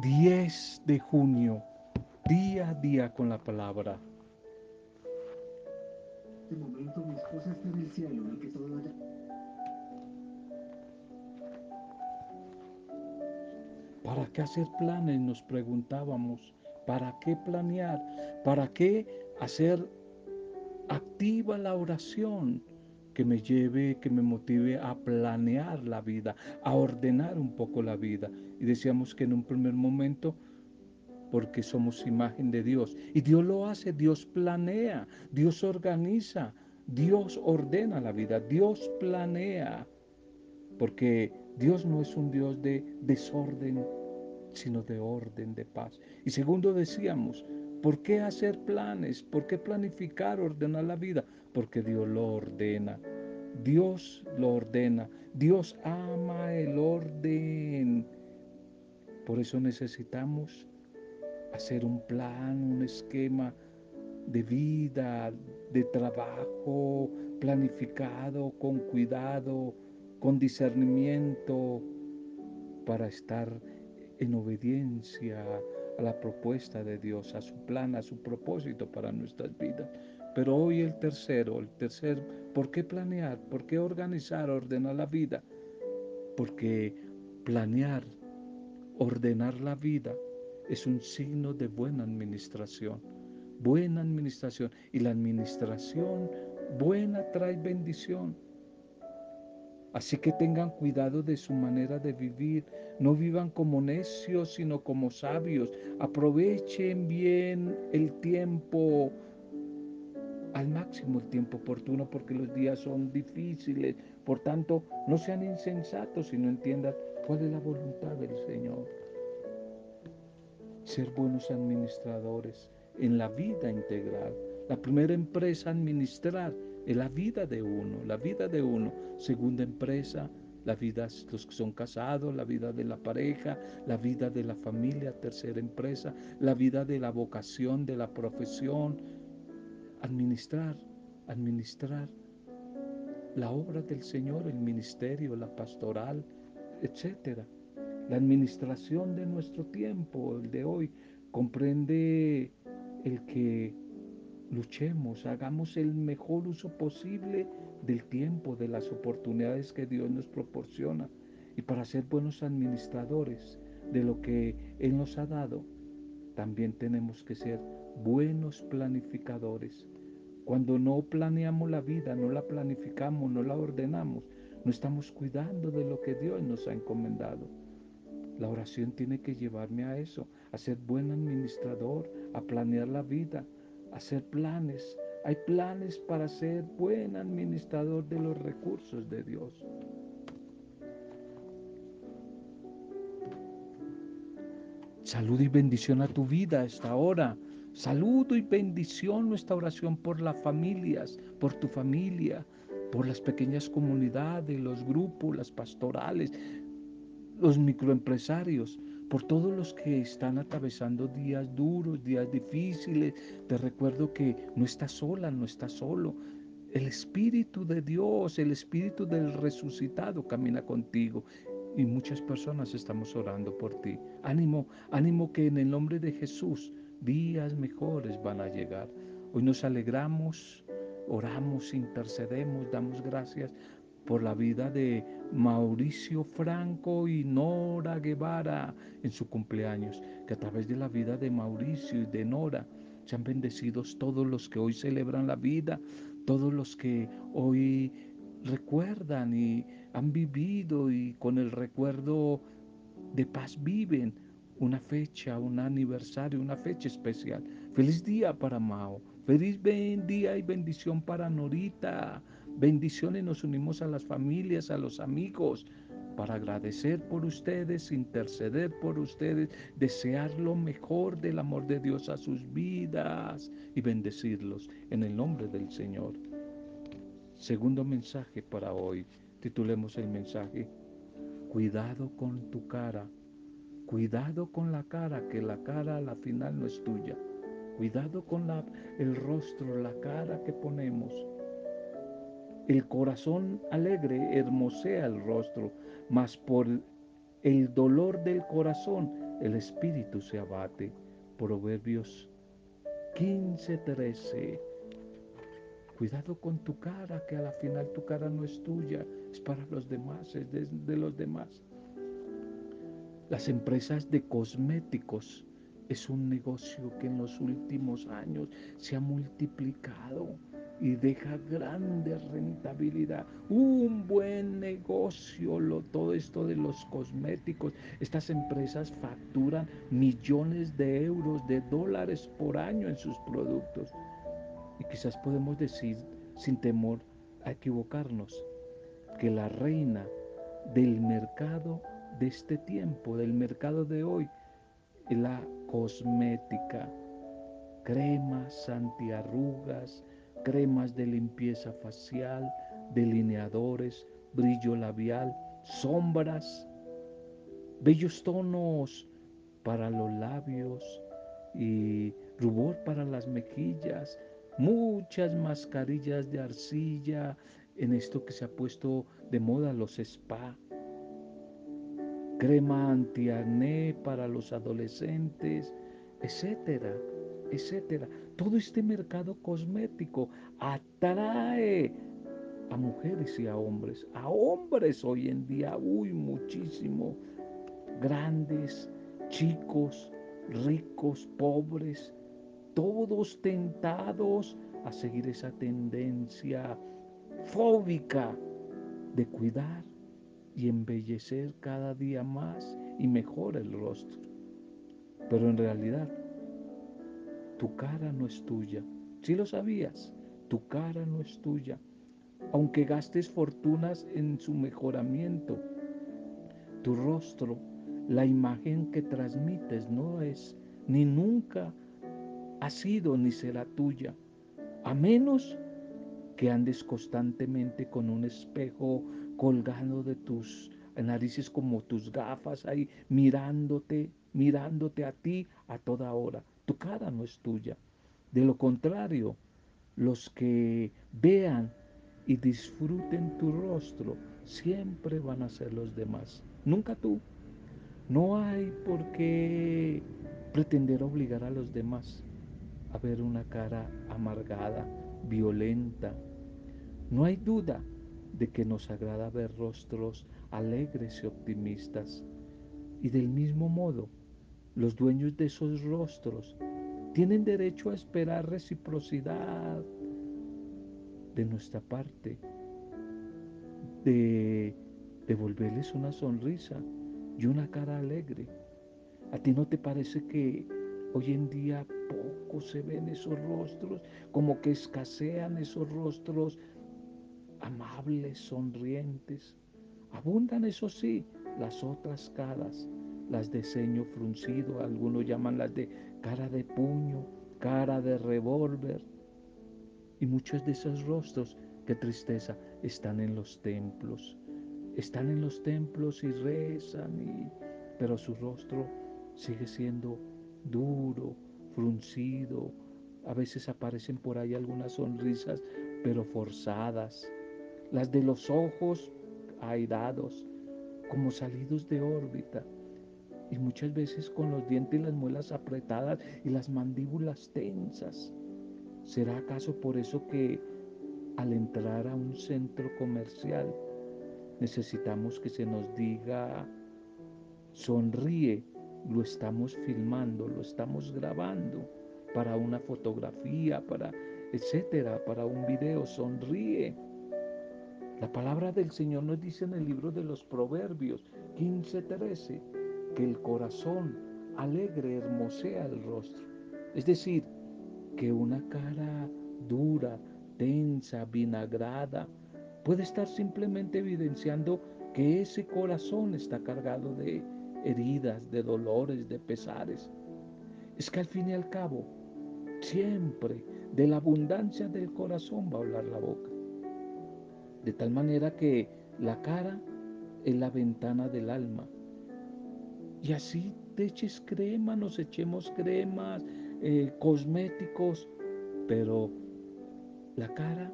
10 de junio, día a día con la palabra. De momento mi esposa está en el cielo, que todo vaya. ¿Para qué hacer planes? Nos preguntábamos. ¿Para qué planear? ¿Para qué hacer activa la oración? Que me lleve, que me motive a planear la vida, a ordenar un poco la vida. Y decíamos que en un primer momento, porque somos imagen de Dios. Y Dios lo hace, Dios planea, Dios organiza, Dios ordena la vida, Dios planea. Porque Dios no es un Dios de desorden, sino de orden, de paz. Y segundo decíamos, ¿por qué hacer planes? ¿Por qué planificar, ordenar la vida? Porque Dios lo ordena. Dios lo ordena. Dios ama el orden. Por eso necesitamos hacer un plan, un esquema de vida, de trabajo planificado, con cuidado, con discernimiento, para estar en obediencia a la propuesta de Dios, a su plan, a su propósito para nuestras vidas. Pero hoy el tercero, el tercer, ¿por qué planear? ¿Por qué organizar, ordenar la vida? Porque planear, ordenar la vida es un signo de buena administración. Buena administración. Y la administración buena trae bendición. Así que tengan cuidado de su manera de vivir. No vivan como necios, sino como sabios. Aprovechen bien el tiempo, al máximo el tiempo oportuno, porque los días son difíciles. Por tanto, no sean insensatos, sino entiendan cuál es la voluntad del Señor. Ser buenos administradores en la vida integral. La primera empresa administrar es la vida de uno, la vida de uno. Segunda empresa, la vida de los que son casados, la vida de la pareja, la vida de la familia. Tercera empresa, la vida de la vocación, de la profesión. Administrar, administrar la obra del Señor, el ministerio, la pastoral, etcétera. La administración de nuestro tiempo, el de hoy, comprende el que luchemos, hagamos el mejor uso posible del tiempo, de las oportunidades que Dios nos proporciona. Y para ser buenos administradores de lo que Él nos ha dado, también tenemos que ser buenos planificadores. Cuando no planeamos la vida, no la planificamos, no la ordenamos, no estamos cuidando de lo que Dios nos ha encomendado. La oración tiene que llevarme a eso, a ser buen administrador, a planear la vida, hacer planes. Hay planes para ser buen administrador de los recursos de Dios. Salud y bendición a tu vida a esta hora. Saludo y bendición nuestra oración por las familias, por tu familia, por las pequeñas comunidades, los grupos, las pastorales, los microempresarios por todos los que están atravesando días duros, días difíciles. Te recuerdo que no estás sola, no estás solo. El Espíritu de Dios, el Espíritu del resucitado camina contigo. Y muchas personas estamos orando por ti. Ánimo, ánimo que en el nombre de Jesús días mejores van a llegar. Hoy nos alegramos, oramos, intercedemos, damos gracias por la vida de Mauricio Franco y Nora Guevara en su cumpleaños, que a través de la vida de Mauricio y de Nora sean bendecidos todos los que hoy celebran la vida, todos los que hoy recuerdan y han vivido y con el recuerdo de paz viven una fecha, un aniversario, una fecha especial. Feliz día para Mao, feliz día y bendición para Norita, Bendiciones nos unimos a las familias, a los amigos, para agradecer por ustedes, interceder por ustedes, desear lo mejor del amor de Dios a sus vidas y bendecirlos en el nombre del Señor. Segundo mensaje para hoy. Titulemos el mensaje, cuidado con tu cara, cuidado con la cara, que la cara a la final no es tuya. Cuidado con la, el rostro, la cara que ponemos el corazón alegre hermosea el rostro, mas por el dolor del corazón el espíritu se abate. Proverbios 15, 13. Cuidado con tu cara, que a la final tu cara no es tuya, es para los demás, es de, los demás. Las empresas de cosméticos es un negocio que en los últimos años se ha multiplicado y deja grande rentabilidad. Un buen negocio, lo, todo esto de los cosméticos. Estas empresas facturan millones de euros, de dólares por año en sus productos. Y quizás podemos decir, sin temor a equivocarnos, que la reina del mercado de este tiempo, del mercado de hoy, la cosmética. Cremas, antiarrugas, cremas de limpieza facial, delineadores, brillo labial, sombras, bellos tonos para los labios y rubor para las mejillas, muchas mascarillas de arcilla en esto que se ha puesto de moda los spa, crema antiacné para los adolescentes, etcétera, etcétera. Todo este mercado cosmético atrae a mujeres y a hombres, a hombres hoy en día, uy, muchísimo, grandes, chicos, ricos, pobres, todos tentados a seguir esa tendencia fóbica de cuidar y embellecer cada día más y mejor el rostro. Pero en realidad tu cara no es tuya. Si lo sabías, tu cara no es tuya. Aunque gastes fortunas en su mejoramiento, tu rostro, la imagen que transmites no es, ni nunca ha sido ni será tuya, a menos que andes constantemente con un espejo colgando de tus narices como tus gafas ahí, mirándote, mirándote a ti a toda hora. Tu cara no es tuya. De lo contrario, los que vean y disfruten tu rostro siempre van a ser los demás, nunca tú. No hay por qué pretender obligar a los demás a ver una cara amargada, violenta. No hay duda de que nos agrada ver rostros alegres y optimistas. Y del mismo modo, los dueños de esos rostros tienen derecho a esperar reciprocidad de nuestra parte, de devolverles una sonrisa y una cara alegre. ¿A ti no te parece que hoy en día poco se ven esos rostros, como que escasean esos rostros amables, sonrientes? Abundan, eso sí, las otras caras las de ceño fruncido, algunos llaman las de cara de puño, cara de revólver. Y muchos de esos rostros, qué tristeza, están en los templos. Están en los templos y rezan, y, pero su rostro sigue siendo duro, fruncido. A veces aparecen por ahí algunas sonrisas, pero forzadas. Las de los ojos airados, como salidos de órbita y muchas veces con los dientes y las muelas apretadas y las mandíbulas tensas. ¿Será acaso por eso que al entrar a un centro comercial necesitamos que se nos diga, sonríe, lo estamos filmando, lo estamos grabando para una fotografía, para etcétera, para un video, sonríe. La palabra del Señor nos dice en el libro de los Proverbios 15:13 que el corazón alegre hermosea el rostro. Es decir, que una cara dura, tensa, vinagrada, puede estar simplemente evidenciando que ese corazón está cargado de heridas, de dolores, de pesares. Es que al fin y al cabo, siempre de la abundancia del corazón va a hablar la boca. De tal manera que la cara es la ventana del alma y así te eches crema, nos echemos cremas, eh, cosméticos, pero la cara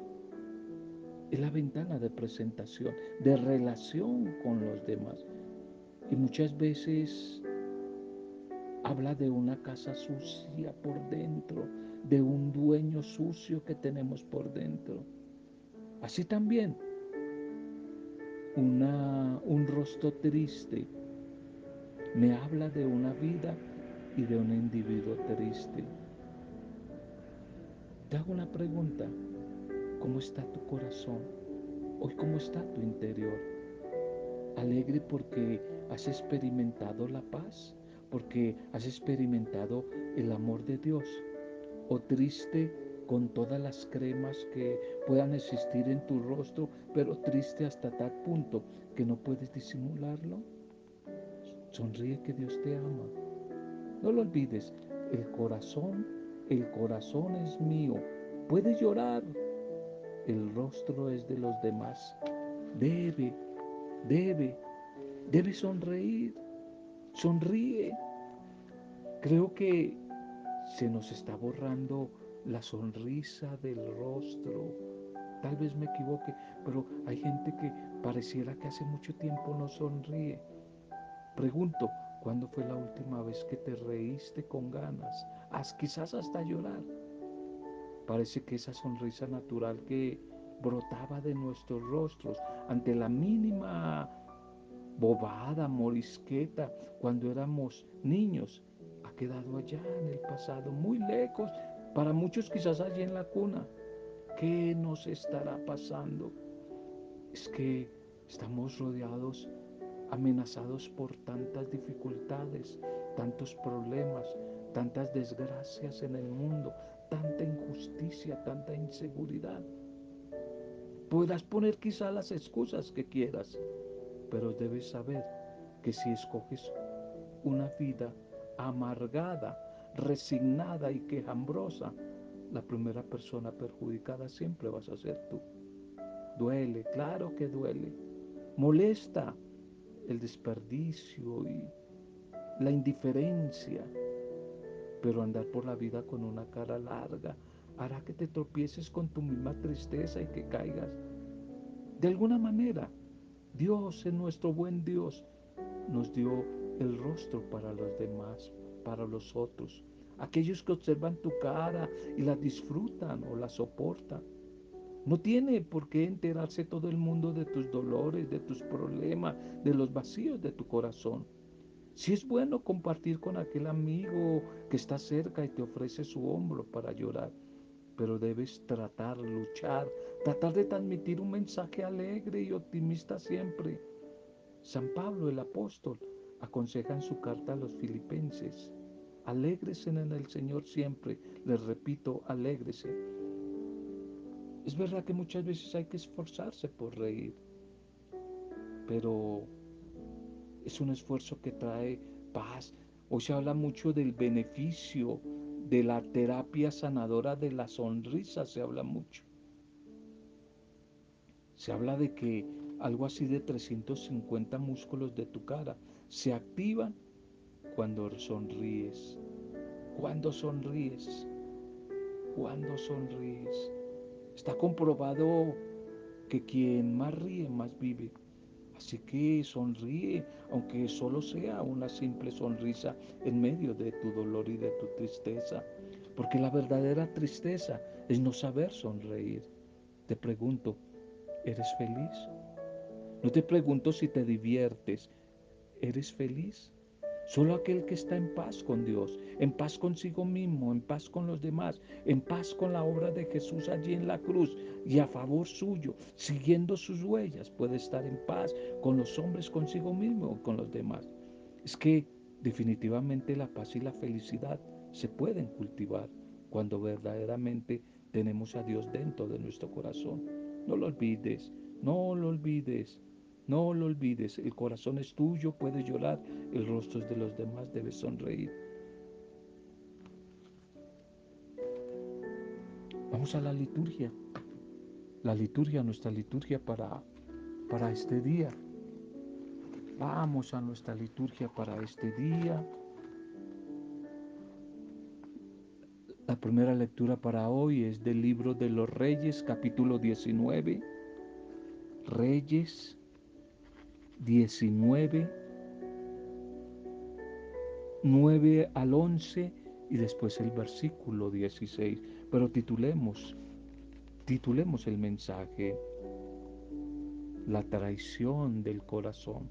es la ventana de presentación, de relación con los demás. Y muchas veces Habla de una casa sucia por dentro, de un dueño sucio que tenemos por dentro. Así también, una, un rostro triste me habla de una vida y de un individuo triste. Te hago una pregunta. ¿Cómo está tu corazón? Hoy, ¿cómo está tu interior? Alegre porque has experimentado la paz, porque has experimentado el amor de Dios. O triste con todas las cremas que puedan existir en tu rostro, pero triste hasta tal punto que no puedes disimularlo. Sonríe que Dios te ama. No lo olvides, el corazón, el corazón es mío. Puedes llorar, el rostro es de los demás. Debe, debe, debe sonreír. Sonríe. Creo que se nos está borrando la sonrisa del rostro. Tal vez me equivoque, pero hay gente que pareciera que hace mucho tiempo no sonríe. Pregunto, ¿cuándo fue la última vez que te reíste con ganas? quizás hasta llorar. Parece que esa sonrisa natural que brotaba de nuestros rostros ante la mínima bobada, morisqueta, cuando éramos niños, ha quedado allá en el pasado, muy lejos, para muchos quizás allí en la cuna. ¿Qué nos estará pasando? Es que estamos rodeados, amenazados por tantas dificultades, tantos problemas, tantas desgracias en el mundo, tanta injusticia, tanta inseguridad. Podrás poner quizá las excusas que quieras, pero debes saber que si escoges una vida amargada, resignada y quejambrosa, la primera persona perjudicada siempre vas a ser tú. Duele, claro que duele. Molesta el desperdicio y la indiferencia, pero andar por la vida con una cara larga hará que te tropieces con tu misma tristeza y que caigas. De alguna manera, Dios es nuestro buen Dios, nos dio el rostro para los demás, para los otros, aquellos que observan tu cara y la disfrutan o la soportan. No tiene por qué enterarse todo el mundo de tus dolores, de tus problemas, de los vacíos de tu corazón. Si es bueno compartir con aquel amigo que está cerca y te ofrece su hombro para llorar, pero debes tratar, luchar, tratar de transmitir un mensaje alegre y optimista siempre. San Pablo el apóstol aconseja en su carta a los filipenses, alégrese en el Señor siempre, les repito, alégrese. Es verdad que muchas veces hay que esforzarse por reír, pero es un esfuerzo que trae paz. Hoy se habla mucho del beneficio de la terapia sanadora de la sonrisa, se habla mucho. Se habla de que algo así de 350 músculos de tu cara se activan cuando sonríes. Cuando sonríes. Cuando sonríes. Está comprobado que quien más ríe, más vive. Así que sonríe, aunque solo sea una simple sonrisa en medio de tu dolor y de tu tristeza. Porque la verdadera tristeza es no saber sonreír. Te pregunto, ¿eres feliz? No te pregunto si te diviertes. ¿Eres feliz? Solo aquel que está en paz con Dios, en paz consigo mismo, en paz con los demás, en paz con la obra de Jesús allí en la cruz y a favor suyo, siguiendo sus huellas, puede estar en paz con los hombres, consigo mismo o con los demás. Es que definitivamente la paz y la felicidad se pueden cultivar cuando verdaderamente tenemos a Dios dentro de nuestro corazón. No lo olvides, no lo olvides. No lo olvides, el corazón es tuyo, puedes llorar, el rostro de los demás, debes sonreír. Vamos a la liturgia. La liturgia, nuestra liturgia para, para este día. Vamos a nuestra liturgia para este día. La primera lectura para hoy es del libro de los Reyes, capítulo 19. Reyes 19, 9 al 11 y después el versículo 16. Pero titulemos, titulemos el mensaje, la traición del corazón.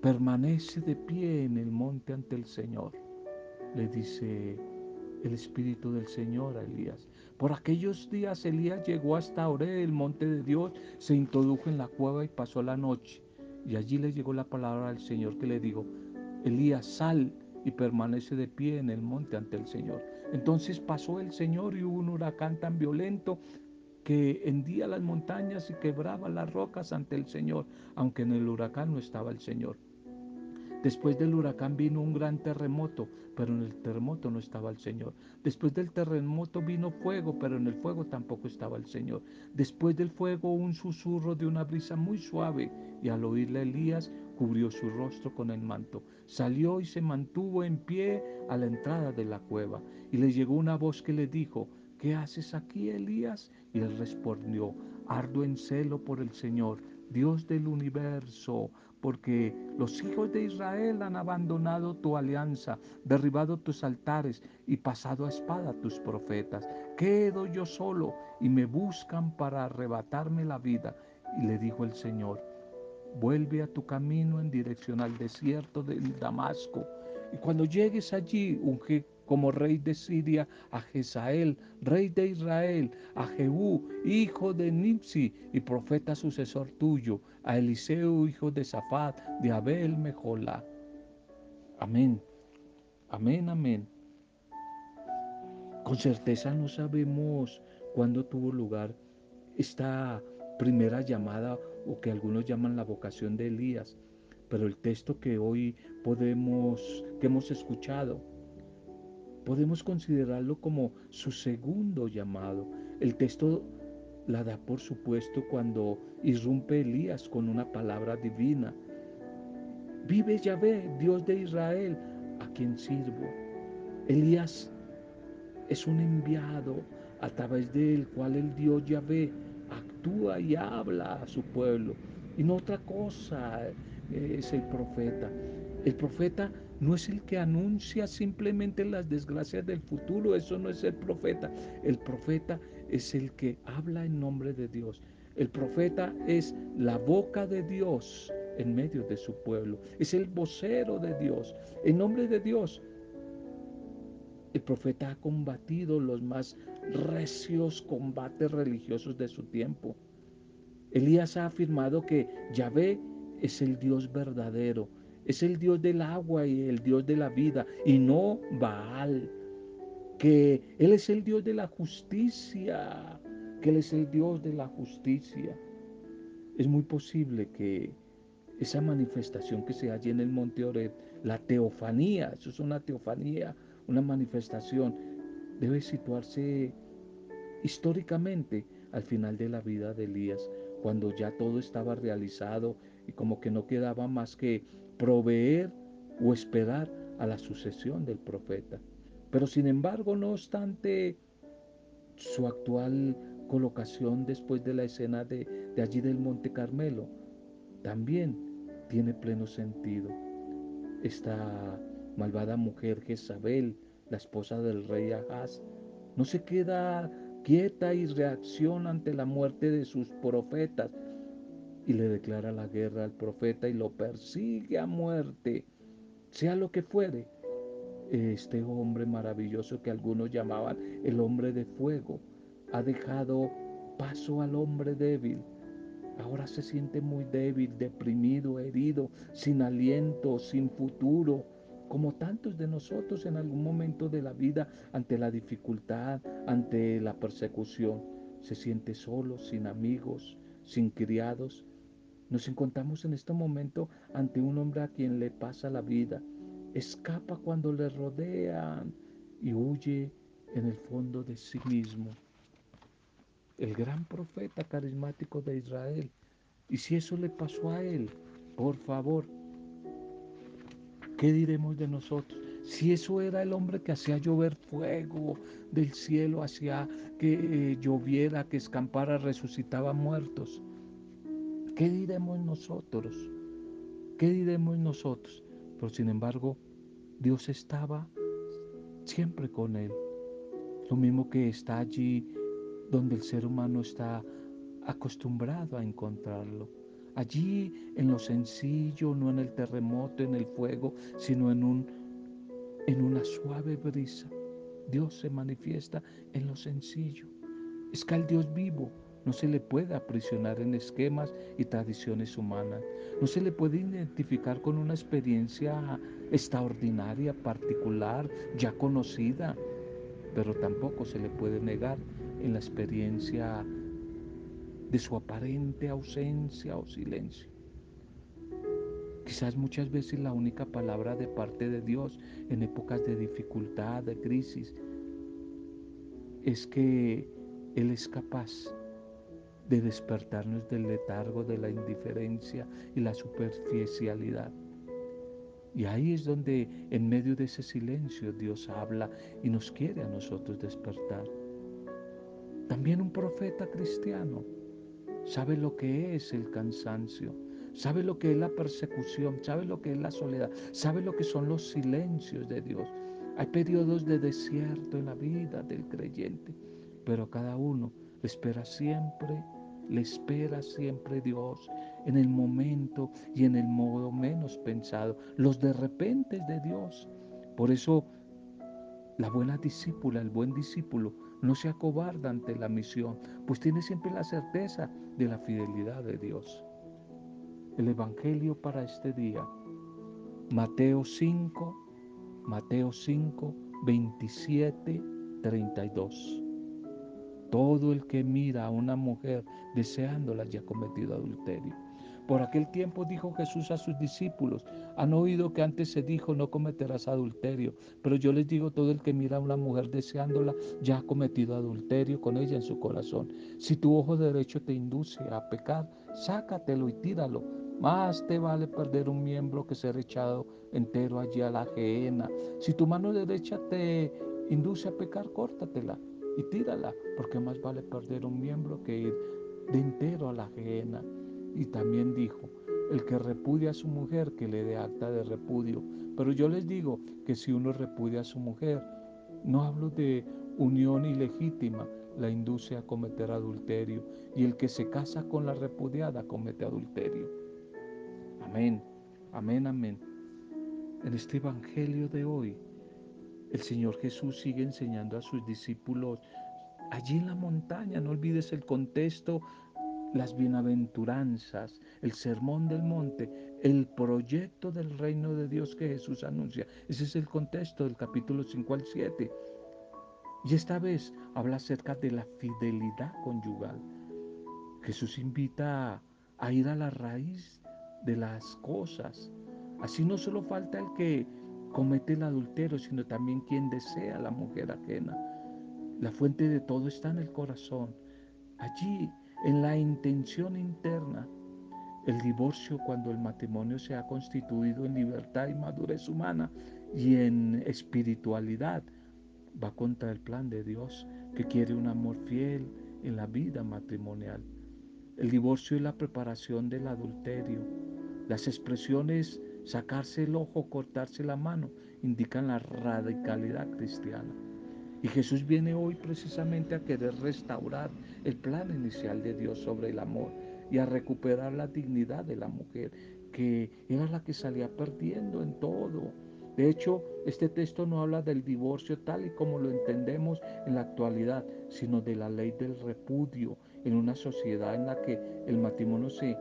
Permanece de pie en el monte ante el Señor, le dice el Espíritu del Señor a Elías. Por aquellos días Elías llegó hasta Oré, el monte de Dios, se introdujo en la cueva y pasó la noche. Y allí le llegó la palabra al Señor que le dijo, Elías, sal y permanece de pie en el monte ante el Señor. Entonces pasó el Señor y hubo un huracán tan violento que hendía las montañas y quebraba las rocas ante el Señor, aunque en el huracán no estaba el Señor. Después del huracán vino un gran terremoto, pero en el terremoto no estaba el Señor. Después del terremoto vino fuego, pero en el fuego tampoco estaba el Señor. Después del fuego un susurro de una brisa muy suave, y al oírle Elías cubrió su rostro con el manto. Salió y se mantuvo en pie a la entrada de la cueva, y le llegó una voz que le dijo, ¿qué haces aquí, Elías? Y él respondió, ardo en celo por el Señor, Dios del universo porque los hijos de Israel han abandonado tu alianza, derribado tus altares y pasado a espada tus profetas. Quedo yo solo y me buscan para arrebatarme la vida. Y le dijo el Señor, vuelve a tu camino en dirección al desierto de Damasco. Y cuando llegues allí, unge como rey de Siria a Jezael, rey de Israel, a Jehú, hijo de Nipsi y profeta sucesor tuyo, a Eliseo, hijo de Safat, de Abel Mejola. Amén. Amén, amén. Con certeza no sabemos cuándo tuvo lugar esta primera llamada o que algunos llaman la vocación de Elías, pero el texto que hoy podemos, que hemos escuchado, podemos considerarlo como su segundo llamado. El texto la da por supuesto cuando irrumpe Elías con una palabra divina. Vive Yahvé, Dios de Israel, a quien sirvo. Elías es un enviado a través del cual el Dios Yahvé actúa y habla a su pueblo. Y no otra cosa es el profeta. El profeta no es el que anuncia simplemente las desgracias del futuro, eso no es el profeta. El profeta es el que habla en nombre de Dios. El profeta es la boca de Dios en medio de su pueblo. Es el vocero de Dios. En nombre de Dios, el profeta ha combatido los más recios combates religiosos de su tiempo. Elías ha afirmado que Yahvé es el Dios verdadero, es el Dios del agua y el Dios de la vida, y no Baal, que Él es el Dios de la justicia, que Él es el Dios de la justicia. Es muy posible que esa manifestación que se halla en el monte Oreb, la teofanía, eso es una teofanía, una manifestación, debe situarse históricamente al final de la vida de Elías, cuando ya todo estaba realizado y como que no quedaba más que proveer o esperar a la sucesión del profeta. Pero sin embargo, no obstante su actual colocación después de la escena de, allí del Monte Carmelo, también tiene pleno sentido. Esta malvada mujer Jezabel, la esposa del rey Ahaz, no se queda quieta y reacciona ante la muerte de sus profetas y le declara la guerra al profeta y lo persigue a muerte, sea lo que fuere. Este hombre maravilloso que algunos llamaban el hombre de fuego ha dejado paso al hombre débil. Ahora se siente muy débil, deprimido, herido, sin aliento, sin futuro, como tantos de nosotros en algún momento de la vida ante la dificultad, ante la persecución. Se siente solo, sin amigos, sin criados, nos encontramos en este momento ante un hombre a quien le pasa la vida. Escapa cuando le rodean y huye en el fondo de sí mismo. El gran profeta carismático de Israel. Y si eso le pasó a él, por favor, ¿qué diremos de nosotros? Si eso era el hombre que hacía llover fuego del cielo, hacía que eh, lloviera, que escampara, resucitaba muertos. ¿Qué diremos nosotros? ¿Qué diremos nosotros? Pero sin embargo, Dios estaba siempre con él. Lo mismo que está allí donde el ser humano está acostumbrado a encontrarlo. Allí en lo sencillo, no en el terremoto, en el fuego, sino en, un, en una suave brisa. Dios se manifiesta en lo sencillo. Es que al Dios vivo no se le puede aprisionar en esquemas y tradiciones humanas. No se le puede identificar con una experiencia extraordinaria, particular, ya conocida, pero tampoco se le puede negar en la experiencia de su aparente ausencia o silencio. Quizás muchas veces la única palabra de parte de Dios en épocas de dificultad, de crisis, es que Él es capaz de despertarnos del letargo, de la indiferencia y la superficialidad. Y ahí es donde en medio de ese silencio Dios habla y nos quiere a nosotros despertar. También un profeta cristiano sabe lo que es el cansancio, sabe lo que es la persecución, sabe lo que es la soledad, sabe lo que son los silencios de Dios. Hay periodos de desierto en la vida del creyente, pero cada uno espera siempre, le espera siempre Dios en el momento y en el modo menos pensado, los de repente de Dios. Por eso la buena discípula, el buen discípulo, no se acobarda ante la misión, pues tiene siempre la certeza de la fidelidad de Dios. El Evangelio para este día, Mateo 5, Mateo 5, 27, 32. Todo el que mira a una mujer deseándola ya ha cometido adulterio. Por aquel tiempo dijo Jesús a sus discípulos, han oído que antes se dijo, no cometerás adulterio, pero yo les digo, todo el que mira a una mujer deseándola ya ha cometido adulterio con ella en su corazón. Si tu ojo derecho te induce a pecar, sácatelo y tíralo. Más te vale perder un miembro que ser echado entero allí a la ajena. Si tu mano derecha te induce a pecar, córtatela y tírala, porque más vale perder un miembro que ir de entero a la ajena. Y también dijo, el que repudia a su mujer, que le dé acta de repudio. Pero yo les digo que si uno repudia a su mujer, no hablo de unión ilegítima, la induce a cometer adulterio. Y el que se casa con la repudiada comete adulterio. Amén, amén, amén. En este Evangelio de hoy, el Señor Jesús sigue enseñando a sus discípulos allí en la montaña. No olvides el contexto las bienaventuranzas, el sermón del monte, el proyecto del reino de Dios que Jesús anuncia. Ese es el contexto del capítulo 5 al 7. Y esta vez habla acerca de la fidelidad conyugal. Jesús invita a, ir a la raíz de las cosas. Así no solo falta el que comete el adulterio, sino también quien desea la mujer ajena. La fuente de todo está en el corazón. Allí en la intención interna. El divorcio cuando el matrimonio se ha constituido en libertad y madurez humana y en espiritualidad va contra el plan de Dios que quiere un amor fiel en la vida matrimonial. El divorcio y la preparación del adulterio. Las expresiones sacarse el ojo, cortarse la mano indican la radicalidad cristiana. Y Jesús viene hoy precisamente a querer restaurar el plan inicial de Dios sobre el amor y a recuperar la dignidad de la mujer, que era la que salía perdiendo en todo. De hecho, este texto no habla del divorcio tal y como lo entendemos en la actualidad, sino de la ley del repudio en una sociedad en la que el matrimonio se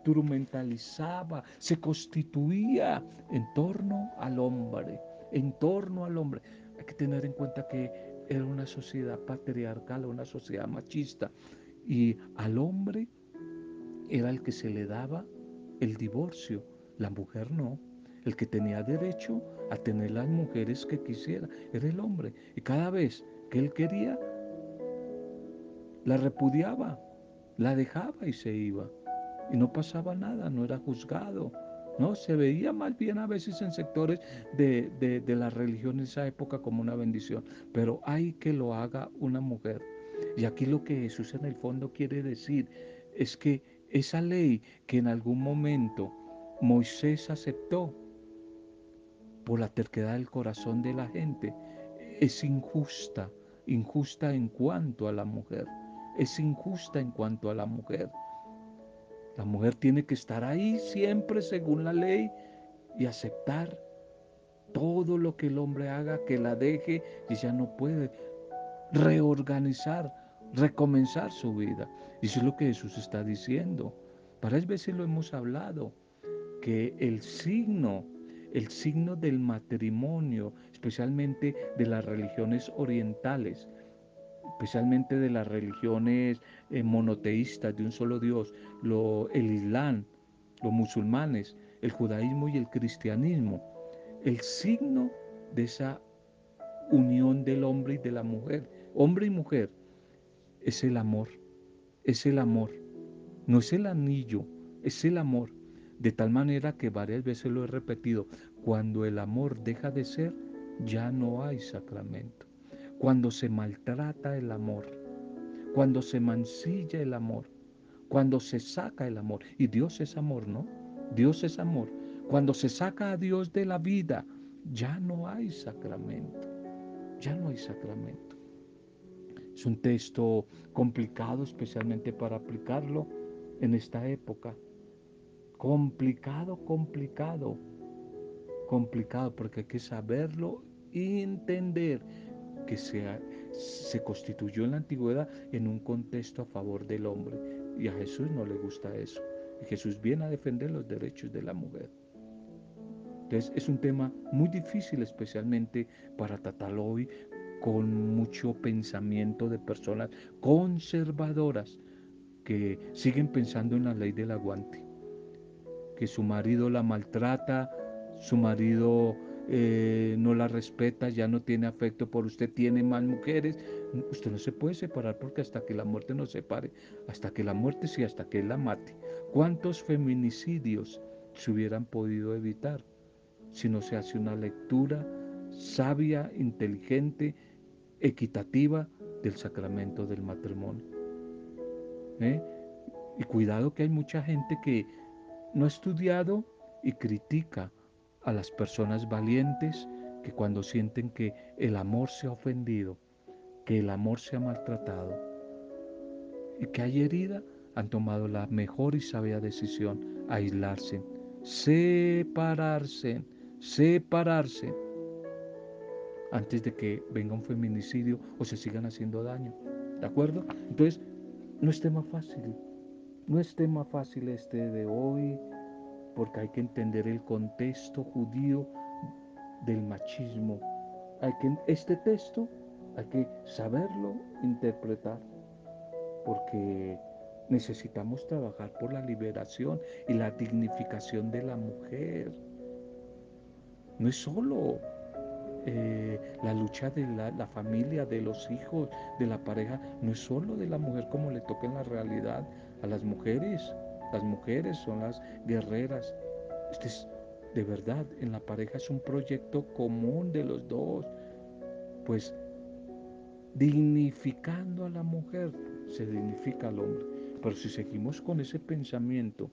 instrumentalizaba, se constituía en torno al hombre, en torno al hombre. Hay que tener en cuenta que era una sociedad patriarcal, una sociedad machista, y al hombre era el que se le daba el divorcio, la mujer no. El que tenía derecho a tener las mujeres que quisiera era el hombre. Y cada vez que él quería, la repudiaba, la dejaba y se iba. Y no pasaba nada, no era juzgado, no, se veía más bien a veces en sectores de, de la religión en esa época como una bendición, pero hay que lo haga una mujer. Y aquí lo que Jesús en el fondo quiere decir es que esa ley que en algún momento Moisés aceptó por la terquedad del corazón de la gente, es injusta, injusta en cuanto a la mujer, es injusta en cuanto a la mujer. La mujer tiene que estar ahí siempre según la ley y aceptar todo lo que el hombre haga, que la deje y ya no puede reorganizar, recomenzar su vida. Y eso es lo que Jesús está diciendo. Varias veces lo hemos hablado, que el signo, el signo del matrimonio, especialmente de las religiones orientales, especialmente de las religiones eh, monoteístas de un solo Dios, lo, el Islam, los musulmanes, el judaísmo y el cristianismo, el signo de esa unión del hombre y de la mujer, hombre y mujer, es el amor, es el amor, no es el anillo, es el amor. De tal manera que varias veces lo he repetido, cuando el amor deja de ser, ya no hay sacramento. Cuando se maltrata el amor, cuando se mancilla el amor, cuando se saca el amor, y Dios es amor, ¿no? Dios es amor. Cuando se saca a Dios de la vida, ya no hay sacramento, ya no hay sacramento. Es un texto complicado, especialmente para aplicarlo en esta época. Complicado, complicado, complicado, porque hay que saberlo y entender que se, se constituyó en la antigüedad en un contexto a favor del hombre. Y a Jesús no le gusta eso. Y Jesús viene a defender los derechos de la mujer. Entonces es un tema muy difícil, especialmente para tratarlo hoy con mucho pensamiento de personas conservadoras que siguen pensando en la ley del aguante, que su marido la maltrata, su marido eh, no la respeta, ya no tiene afecto por usted, tiene más mujeres. Usted no se puede separar porque hasta que la muerte nos separe, hasta que la muerte sí, hasta que él la mate. ¿Cuántos feminicidios se hubieran podido evitar si no se hace una lectura sabia, inteligente, equitativa del sacramento del matrimonio? ¿Eh? Y cuidado que hay mucha gente que no ha estudiado y critica a las personas valientes que cuando sienten que el amor se ha ofendido, que el amor se ha maltratado y que hay herida, han tomado la mejor y sabia decisión, aislarse, separarse, separarse, antes de que venga un feminicidio o se sigan haciendo daño. ¿De acuerdo? Entonces, no es tema fácil, no es tema fácil este de hoy, porque hay que entender el contexto judío del machismo. Hay que, este texto hay que saberlo interpretar, porque necesitamos trabajar por la liberación y la dignificación de la mujer. No es solo eh, la lucha de la, la, familia, de los hijos, de la pareja, no es solo de la mujer como le toca en la realidad a las mujeres. Las mujeres son las guerreras. Este es de verdad, en la pareja es un proyecto común de los dos. Pues dignificando a la mujer, se dignifica al hombre. Pero si seguimos con ese pensamiento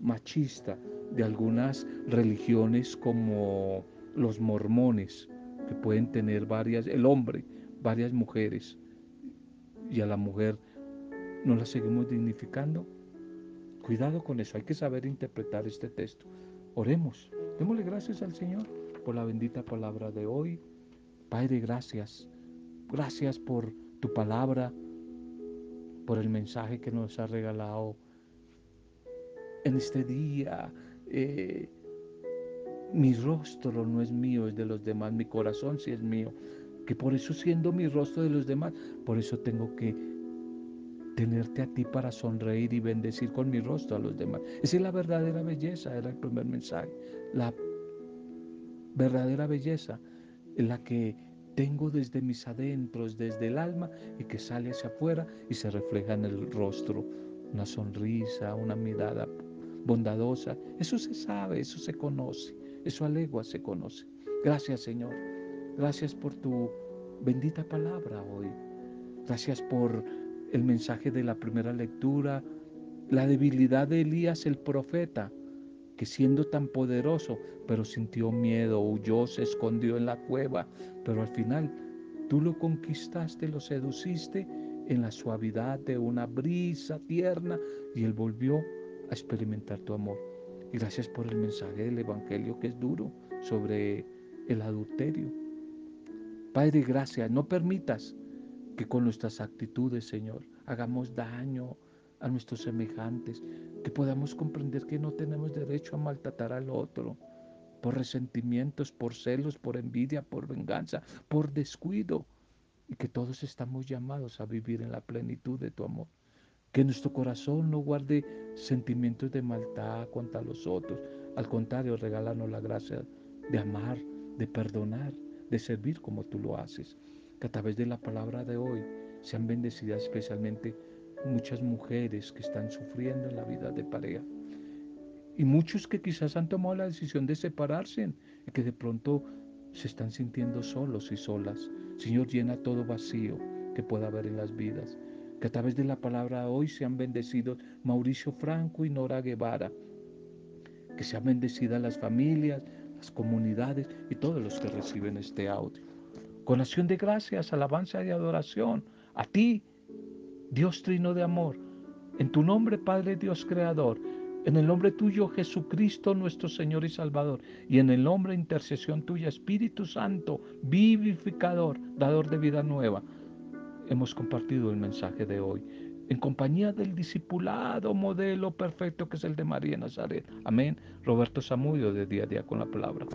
machista de algunas religiones como los mormones, que pueden tener varias, el hombre, varias mujeres, y a la mujer no la seguimos dignificando, Cuidado con eso, hay que saber interpretar este texto. Oremos, démosle gracias al Señor por la bendita palabra de hoy. Padre, gracias. Gracias por tu palabra, por el mensaje que nos ha regalado en este día. Eh, mi rostro no es mío, es de los demás. Mi corazón sí es mío. Que por eso siendo mi rostro de los demás, por eso tengo que tenerte a ti para sonreír y bendecir con mi rostro a los demás. Esa es la verdadera belleza, era el primer mensaje. La verdadera belleza es la que tengo desde mis adentros, desde el alma y que sale hacia afuera y se refleja en el rostro. Una sonrisa, una mirada bondadosa. Eso se sabe, eso se conoce, eso a se conoce. Gracias Señor. Gracias por tu bendita palabra hoy. Gracias por el mensaje de la primera lectura la debilidad de Elías el profeta, que siendo tan poderoso, pero sintió miedo, huyó, se escondió en la cueva, pero al final tú lo conquistaste, lo seduciste en la suavidad de una brisa tierna y él volvió a experimentar tu amor. Y gracias por el mensaje del Evangelio que es duro sobre el adulterio. Padre, gracias. No permitas que con nuestras actitudes, Señor, hagamos daño a nuestros semejantes, que podamos comprender que no tenemos derecho a maltratar al otro por resentimientos, por celos, por envidia, por venganza, por descuido, y que todos estamos llamados a vivir en la plenitud de tu amor. Que nuestro corazón no guarde sentimientos de maldad contra los otros. Al contrario, regálanos la gracia de amar, de perdonar, de servir como tú lo haces. Que a través de la palabra de hoy sean bendecidas especialmente muchas mujeres que están sufriendo en la vida de pareja. Y muchos que quizás han tomado la decisión de separarse y que de pronto se están sintiendo solos y solas. Señor, llena todo vacío que pueda haber en las vidas que a través de la palabra hoy sean bendecidos Mauricio Franco y Nora Guevara, que sean bendecidas las familias, las comunidades y todos los que reciben este audio. Con acción de gracias, alabanza y adoración a ti, Dios trino de amor, en tu nombre Padre Dios Creador, en el nombre tuyo Jesucristo nuestro Señor y Salvador, y en el nombre intercesión tuya Espíritu Santo, vivificador, dador de vida nueva hemos compartido el mensaje de hoy en compañía del discipulado modelo perfecto que es el de María Nazaret. Amén. Roberto Samudio de día a día con la palabra.